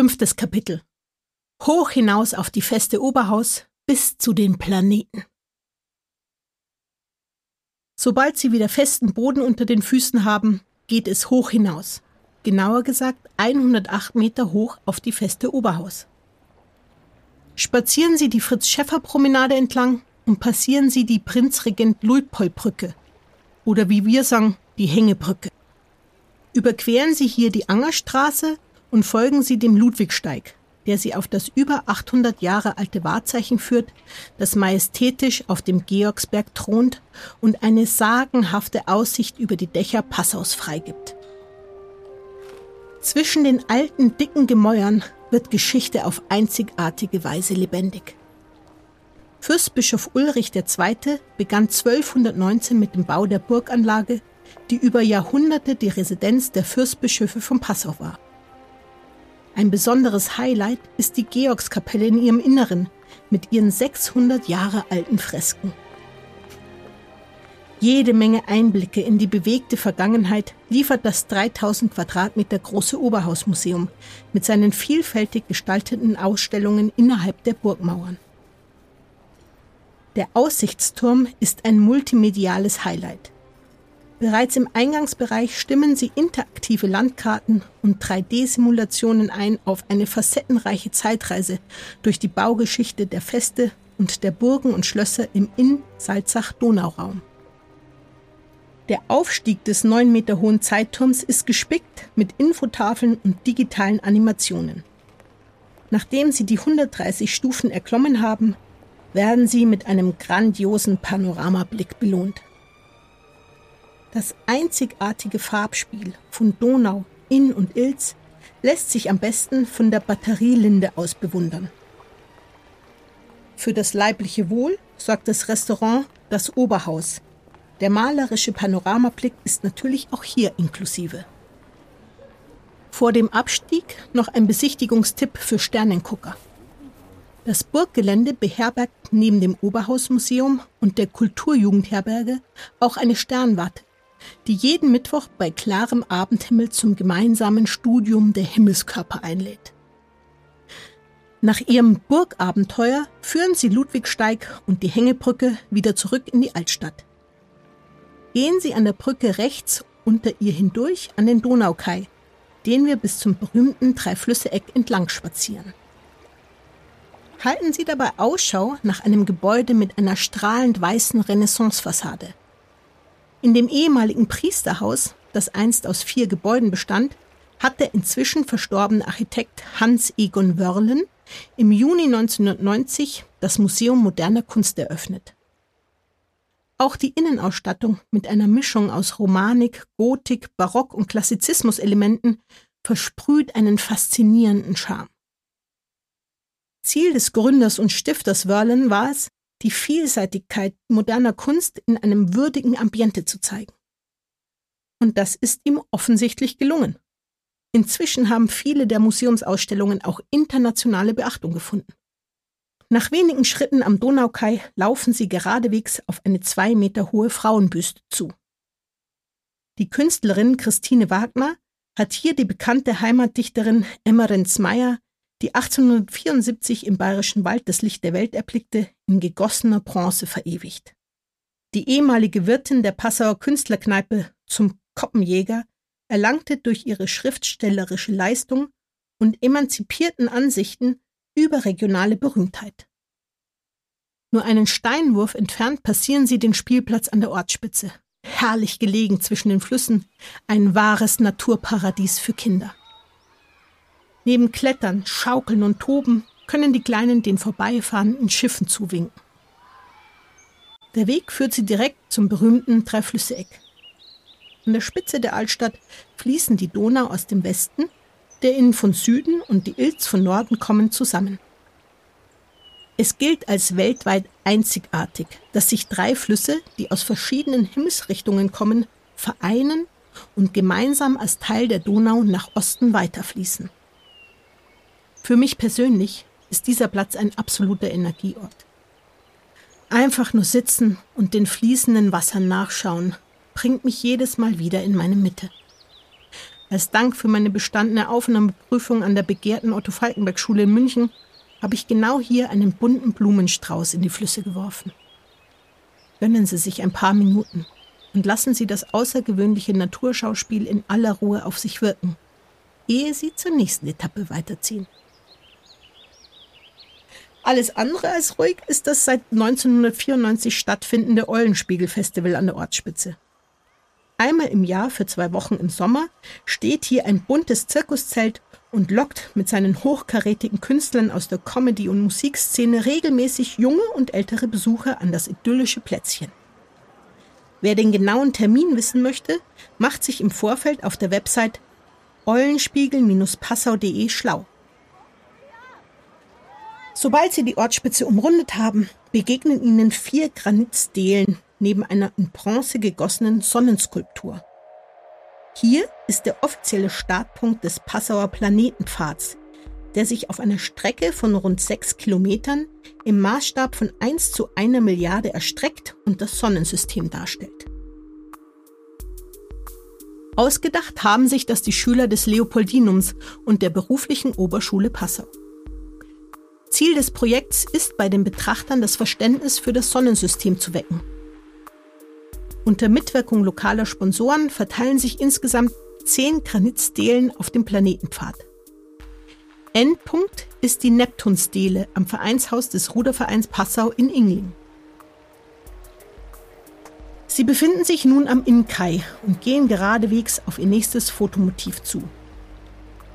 Fünftes Kapitel. Hoch hinaus auf die feste Oberhaus bis zu den Planeten. Sobald sie wieder festen Boden unter den Füßen haben, geht es hoch hinaus. Genauer gesagt 108 Meter hoch auf die feste Oberhaus. Spazieren Sie die Fritz-Schäffer-Promenade entlang und passieren Sie die Prinzregent-Luitpold-Brücke. Oder wie wir sagen, die Hängebrücke. Überqueren Sie hier die Angerstraße und folgen Sie dem Ludwigsteig, der Sie auf das über 800 Jahre alte Wahrzeichen führt, das majestätisch auf dem Georgsberg thront und eine sagenhafte Aussicht über die Dächer Passaus freigibt. Zwischen den alten, dicken Gemäuern wird Geschichte auf einzigartige Weise lebendig. Fürstbischof Ulrich II. begann 1219 mit dem Bau der Burganlage, die über Jahrhunderte die Residenz der Fürstbischöfe von Passau war. Ein besonderes Highlight ist die Georgskapelle in ihrem Inneren mit ihren 600 Jahre alten Fresken. Jede Menge Einblicke in die bewegte Vergangenheit liefert das 3000 Quadratmeter große Oberhausmuseum mit seinen vielfältig gestalteten Ausstellungen innerhalb der Burgmauern. Der Aussichtsturm ist ein multimediales Highlight. Bereits im Eingangsbereich stimmen sie interaktive Landkarten und 3D-Simulationen ein auf eine facettenreiche Zeitreise durch die Baugeschichte der Feste und der Burgen und Schlösser im Inn-Salzach-Donauraum. Der Aufstieg des neun Meter hohen Zeitturms ist gespickt mit Infotafeln und digitalen Animationen. Nachdem sie die 130 Stufen erklommen haben, werden sie mit einem grandiosen Panoramablick belohnt. Das einzigartige Farbspiel von Donau, Inn und Ilz lässt sich am besten von der Batterielinde aus bewundern. Für das leibliche Wohl sorgt das Restaurant Das Oberhaus. Der malerische Panoramablick ist natürlich auch hier inklusive. Vor dem Abstieg noch ein Besichtigungstipp für Sternengucker. Das Burggelände beherbergt neben dem Oberhausmuseum und der Kulturjugendherberge auch eine Sternwarte, die jeden Mittwoch bei klarem Abendhimmel zum gemeinsamen Studium der Himmelskörper einlädt. Nach ihrem Burgabenteuer führen sie Ludwigsteig und die Hängebrücke wieder zurück in die Altstadt. Gehen Sie an der Brücke rechts unter ihr hindurch an den Donaukai, den wir bis zum berühmten Dreiflüsse-Eck entlang spazieren. Halten Sie dabei Ausschau nach einem Gebäude mit einer strahlend weißen Renaissancefassade. In dem ehemaligen Priesterhaus, das einst aus vier Gebäuden bestand, hat der inzwischen verstorbene Architekt Hans Egon Wörlen im Juni 1990 das Museum moderner Kunst eröffnet. Auch die Innenausstattung mit einer Mischung aus Romanik, Gotik, Barock und Klassizismus-Elementen versprüht einen faszinierenden Charme. Ziel des Gründers und Stifters Wörlen war es, die Vielseitigkeit moderner Kunst in einem würdigen Ambiente zu zeigen. Und das ist ihm offensichtlich gelungen. Inzwischen haben viele der Museumsausstellungen auch internationale Beachtung gefunden. Nach wenigen Schritten am Donaukai laufen sie geradewegs auf eine zwei Meter hohe Frauenbüste zu. Die Künstlerin Christine Wagner hat hier die bekannte Heimatdichterin Emmerenz Meyer die 1874 im Bayerischen Wald das Licht der Welt erblickte, in gegossener Bronze verewigt. Die ehemalige Wirtin der Passauer Künstlerkneipe zum Koppenjäger erlangte durch ihre schriftstellerische Leistung und emanzipierten Ansichten überregionale Berühmtheit. Nur einen Steinwurf entfernt passieren sie den Spielplatz an der Ortsspitze. Herrlich gelegen zwischen den Flüssen, ein wahres Naturparadies für Kinder. Neben Klettern, Schaukeln und Toben können die Kleinen den vorbeifahrenden Schiffen zuwinken. Der Weg führt sie direkt zum berühmten Dreiflüsse-Eck. An der Spitze der Altstadt fließen die Donau aus dem Westen, der Inn von Süden und die Ilz von Norden kommen zusammen. Es gilt als weltweit einzigartig, dass sich drei Flüsse, die aus verschiedenen Himmelsrichtungen kommen, vereinen und gemeinsam als Teil der Donau nach Osten weiterfließen. Für mich persönlich ist dieser Platz ein absoluter Energieort. Einfach nur sitzen und den fließenden Wassern nachschauen, bringt mich jedes Mal wieder in meine Mitte. Als Dank für meine bestandene Aufnahmeprüfung an der begehrten Otto-Falkenberg-Schule in München habe ich genau hier einen bunten Blumenstrauß in die Flüsse geworfen. Gönnen Sie sich ein paar Minuten und lassen Sie das außergewöhnliche Naturschauspiel in aller Ruhe auf sich wirken, ehe Sie zur nächsten Etappe weiterziehen. Alles andere als ruhig ist das seit 1994 stattfindende Eulenspiegel-Festival an der Ortsspitze. Einmal im Jahr für zwei Wochen im Sommer steht hier ein buntes Zirkuszelt und lockt mit seinen hochkarätigen Künstlern aus der Comedy- und Musikszene regelmäßig junge und ältere Besucher an das idyllische Plätzchen. Wer den genauen Termin wissen möchte, macht sich im Vorfeld auf der Website eulenspiegel-passau.de schlau. Sobald sie die Ortsspitze umrundet haben, begegnen ihnen vier Granitstelen neben einer in Bronze gegossenen Sonnenskulptur. Hier ist der offizielle Startpunkt des Passauer Planetenpfads, der sich auf einer Strecke von rund sechs Kilometern im Maßstab von 1 zu einer Milliarde erstreckt und das Sonnensystem darstellt. Ausgedacht haben sich das die Schüler des Leopoldinums und der beruflichen Oberschule Passau. Ziel des Projekts ist bei den Betrachtern das Verständnis für das Sonnensystem zu wecken unter Mitwirkung lokaler Sponsoren verteilen sich insgesamt zehn Granitstelen auf dem Planetenpfad. Endpunkt ist die Neptunstele am Vereinshaus des Rudervereins Passau in Ingling. Sie befinden sich nun am Innkai und gehen geradewegs auf ihr nächstes Fotomotiv zu.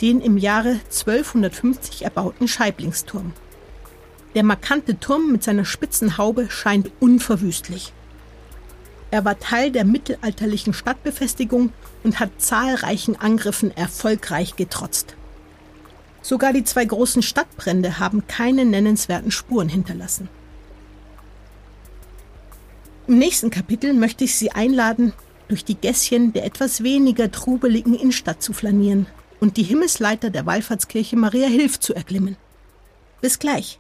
Den im Jahre 1250 erbauten Scheiblingsturm. Der markante Turm mit seiner spitzen Haube scheint unverwüstlich. Er war Teil der mittelalterlichen Stadtbefestigung und hat zahlreichen Angriffen erfolgreich getrotzt. Sogar die zwei großen Stadtbrände haben keine nennenswerten Spuren hinterlassen. Im nächsten Kapitel möchte ich Sie einladen, durch die Gässchen der etwas weniger trubeligen Innenstadt zu flanieren und die Himmelsleiter der Wallfahrtskirche Maria Hilf zu erklimmen. Bis gleich.